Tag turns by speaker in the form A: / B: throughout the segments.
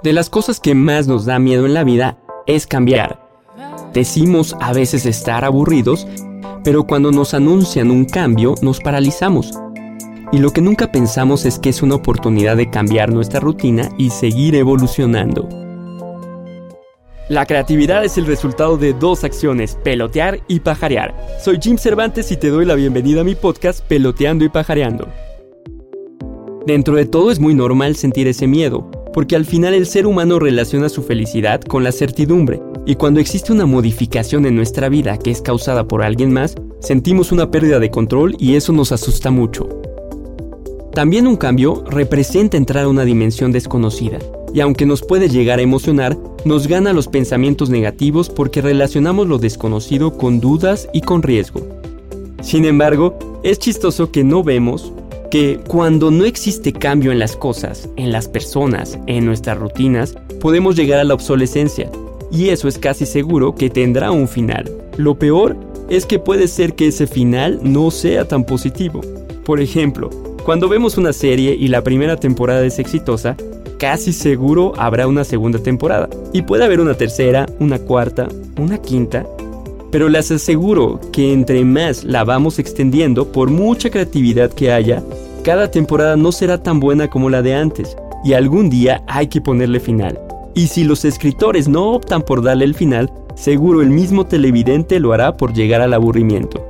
A: De las cosas que más nos da miedo en la vida es cambiar. Decimos a veces estar aburridos, pero cuando nos anuncian un cambio nos paralizamos. Y lo que nunca pensamos es que es una oportunidad de cambiar nuestra rutina y seguir evolucionando. La creatividad es el resultado de dos acciones, pelotear y pajarear. Soy Jim Cervantes y te doy la bienvenida a mi podcast Peloteando y Pajareando. Dentro de todo es muy normal sentir ese miedo, porque al final el ser humano relaciona su felicidad con la certidumbre, y cuando existe una modificación en nuestra vida que es causada por alguien más, sentimos una pérdida de control y eso nos asusta mucho. También un cambio representa entrar a una dimensión desconocida, y aunque nos puede llegar a emocionar, nos gana los pensamientos negativos porque relacionamos lo desconocido con dudas y con riesgo. Sin embargo, es chistoso que no vemos que cuando no existe cambio en las cosas, en las personas, en nuestras rutinas, podemos llegar a la obsolescencia, y eso es casi seguro que tendrá un final. Lo peor es que puede ser que ese final no sea tan positivo. Por ejemplo, cuando vemos una serie y la primera temporada es exitosa, casi seguro habrá una segunda temporada. Y puede haber una tercera, una cuarta, una quinta. Pero les aseguro que entre más la vamos extendiendo, por mucha creatividad que haya, cada temporada no será tan buena como la de antes. Y algún día hay que ponerle final. Y si los escritores no optan por darle el final, seguro el mismo televidente lo hará por llegar al aburrimiento.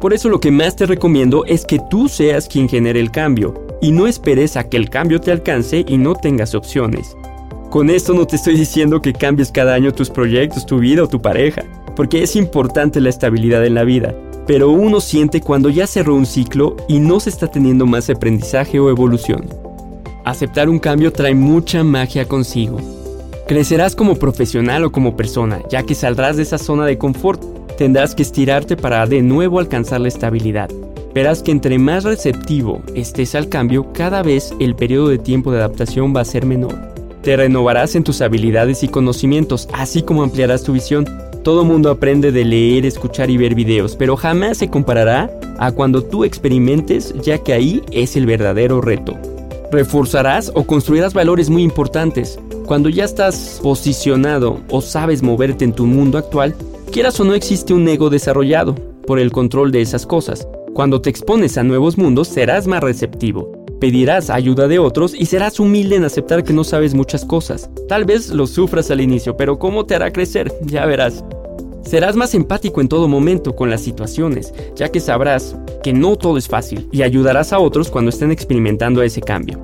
A: Por eso lo que más te recomiendo es que tú seas quien genere el cambio, y no esperes a que el cambio te alcance y no tengas opciones. Con esto no te estoy diciendo que cambies cada año tus proyectos, tu vida o tu pareja, porque es importante la estabilidad en la vida, pero uno siente cuando ya cerró un ciclo y no se está teniendo más aprendizaje o evolución. Aceptar un cambio trae mucha magia consigo. Crecerás como profesional o como persona, ya que saldrás de esa zona de confort. Tendrás que estirarte para de nuevo alcanzar la estabilidad. Verás que entre más receptivo estés al cambio, cada vez el periodo de tiempo de adaptación va a ser menor. Te renovarás en tus habilidades y conocimientos, así como ampliarás tu visión. Todo mundo aprende de leer, escuchar y ver videos, pero jamás se comparará a cuando tú experimentes, ya que ahí es el verdadero reto. Reforzarás o construirás valores muy importantes. Cuando ya estás posicionado o sabes moverte en tu mundo actual, quieras o no existe un ego desarrollado por el control de esas cosas. Cuando te expones a nuevos mundos serás más receptivo, pedirás ayuda de otros y serás humilde en aceptar que no sabes muchas cosas. Tal vez lo sufras al inicio, pero ¿cómo te hará crecer? Ya verás. Serás más empático en todo momento con las situaciones, ya que sabrás que no todo es fácil y ayudarás a otros cuando estén experimentando ese cambio.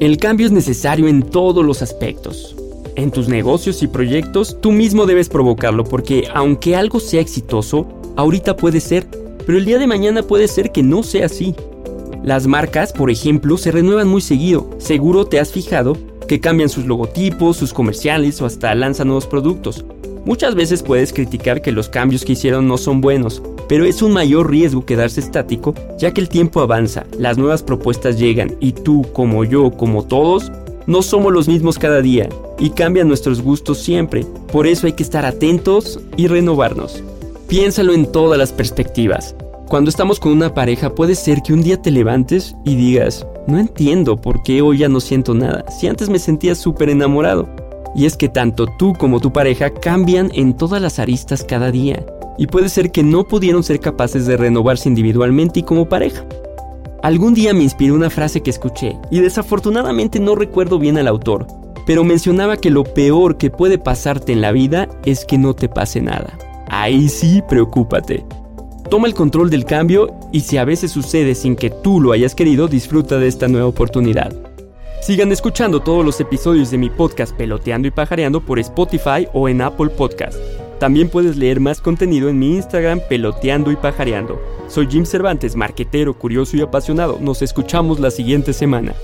A: El cambio es necesario en todos los aspectos. En tus negocios y proyectos, tú mismo debes provocarlo porque aunque algo sea exitoso, ahorita puede ser, pero el día de mañana puede ser que no sea así. Las marcas, por ejemplo, se renuevan muy seguido. Seguro te has fijado que cambian sus logotipos, sus comerciales o hasta lanzan nuevos productos. Muchas veces puedes criticar que los cambios que hicieron no son buenos, pero es un mayor riesgo quedarse estático ya que el tiempo avanza, las nuevas propuestas llegan y tú, como yo, como todos, no somos los mismos cada día y cambian nuestros gustos siempre. Por eso hay que estar atentos y renovarnos. Piénsalo en todas las perspectivas. Cuando estamos con una pareja puede ser que un día te levantes y digas, no entiendo por qué hoy ya no siento nada, si antes me sentía súper enamorado. Y es que tanto tú como tu pareja cambian en todas las aristas cada día y puede ser que no pudieron ser capaces de renovarse individualmente y como pareja. Algún día me inspiró una frase que escuché y desafortunadamente no recuerdo bien al autor, pero mencionaba que lo peor que puede pasarte en la vida es que no te pase nada. Ahí sí, preocúpate. Toma el control del cambio y si a veces sucede sin que tú lo hayas querido, disfruta de esta nueva oportunidad. Sigan escuchando todos los episodios de mi podcast Peloteando y Pajareando por Spotify o en Apple Podcast. También puedes leer más contenido en mi Instagram peloteando y pajareando. Soy Jim Cervantes, marquetero, curioso y apasionado. Nos escuchamos la siguiente semana.